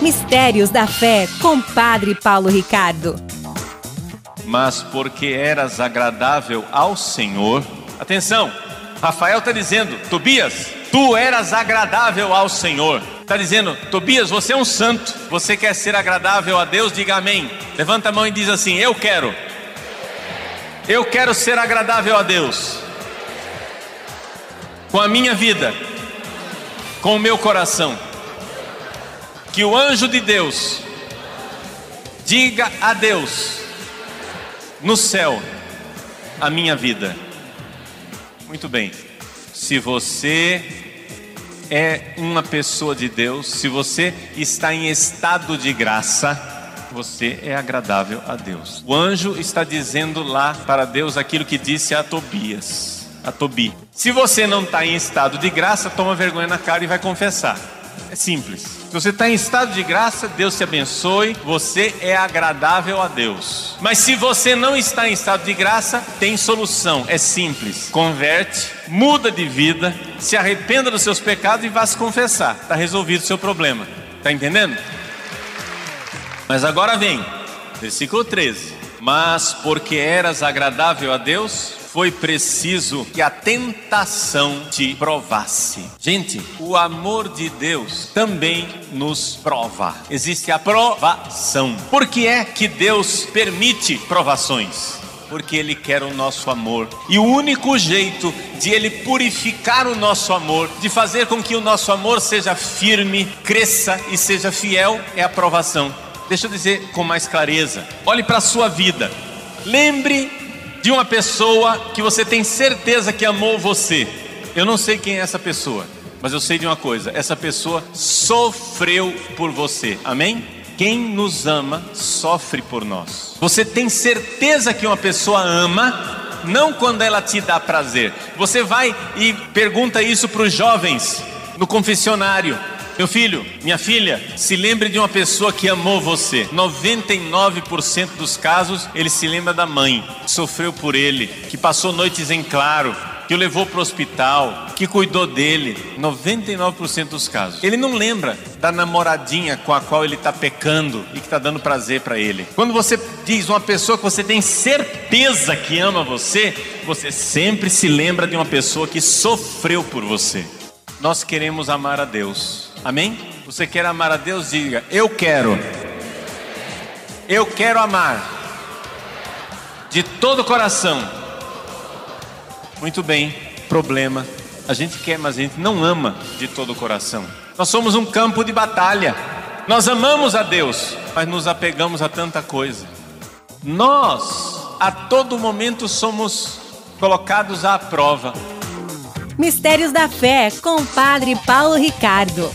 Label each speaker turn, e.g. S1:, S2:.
S1: Mistérios da Fé, com Padre Paulo Ricardo.
S2: Mas porque eras agradável ao Senhor. Atenção, Rafael está dizendo, Tobias, tu eras agradável ao Senhor. Está dizendo, Tobias, você é um santo, você quer ser agradável a Deus, diga amém. Levanta a mão e diz assim: Eu quero. Eu quero ser agradável a Deus. Com a minha vida, com o meu coração que o anjo de Deus diga a Deus no céu a minha vida. Muito bem. Se você é uma pessoa de Deus, se você está em estado de graça, você é agradável a Deus. O anjo está dizendo lá para Deus aquilo que disse a Tobias, a Tobi. Se você não está em estado de graça, toma vergonha na cara e vai confessar. É simples. Se você está em estado de graça, Deus te abençoe, você é agradável a Deus. Mas se você não está em estado de graça, tem solução, é simples. Converte, muda de vida, se arrependa dos seus pecados e vá se confessar. Está resolvido o seu problema. Está entendendo? Mas agora vem, versículo 13. Mas porque eras agradável a Deus, foi preciso que a tentação te provasse. Gente, o amor de Deus também nos prova. Existe a provação. Por que é que Deus permite provações? Porque Ele quer o nosso amor. E o único jeito de Ele purificar o nosso amor, de fazer com que o nosso amor seja firme, cresça e seja fiel, é a provação. Deixa eu dizer com mais clareza: olhe para a sua vida. Lembre de uma pessoa que você tem certeza que amou você. Eu não sei quem é essa pessoa, mas eu sei de uma coisa: essa pessoa sofreu por você. Amém? Quem nos ama sofre por nós. Você tem certeza que uma pessoa ama, não quando ela te dá prazer. Você vai e pergunta isso para os jovens no confessionário. Meu filho, minha filha, se lembre de uma pessoa que amou você. 99% dos casos, ele se lembra da mãe, que sofreu por ele, que passou noites em claro, que o levou para o hospital, que cuidou dele. 99% dos casos. Ele não lembra da namoradinha com a qual ele está pecando e que está dando prazer para ele. Quando você diz uma pessoa que você tem certeza que ama você, você sempre se lembra de uma pessoa que sofreu por você. Nós queremos amar a Deus. Amém? Você quer amar a Deus? Diga: Eu quero. Eu quero amar. De todo o coração. Muito bem. Problema. A gente quer, mas a gente não ama de todo o coração. Nós somos um campo de batalha. Nós amamos a Deus, mas nos apegamos a tanta coisa. Nós, a todo momento, somos colocados à prova.
S1: Mistérios da Fé, com o Padre Paulo Ricardo.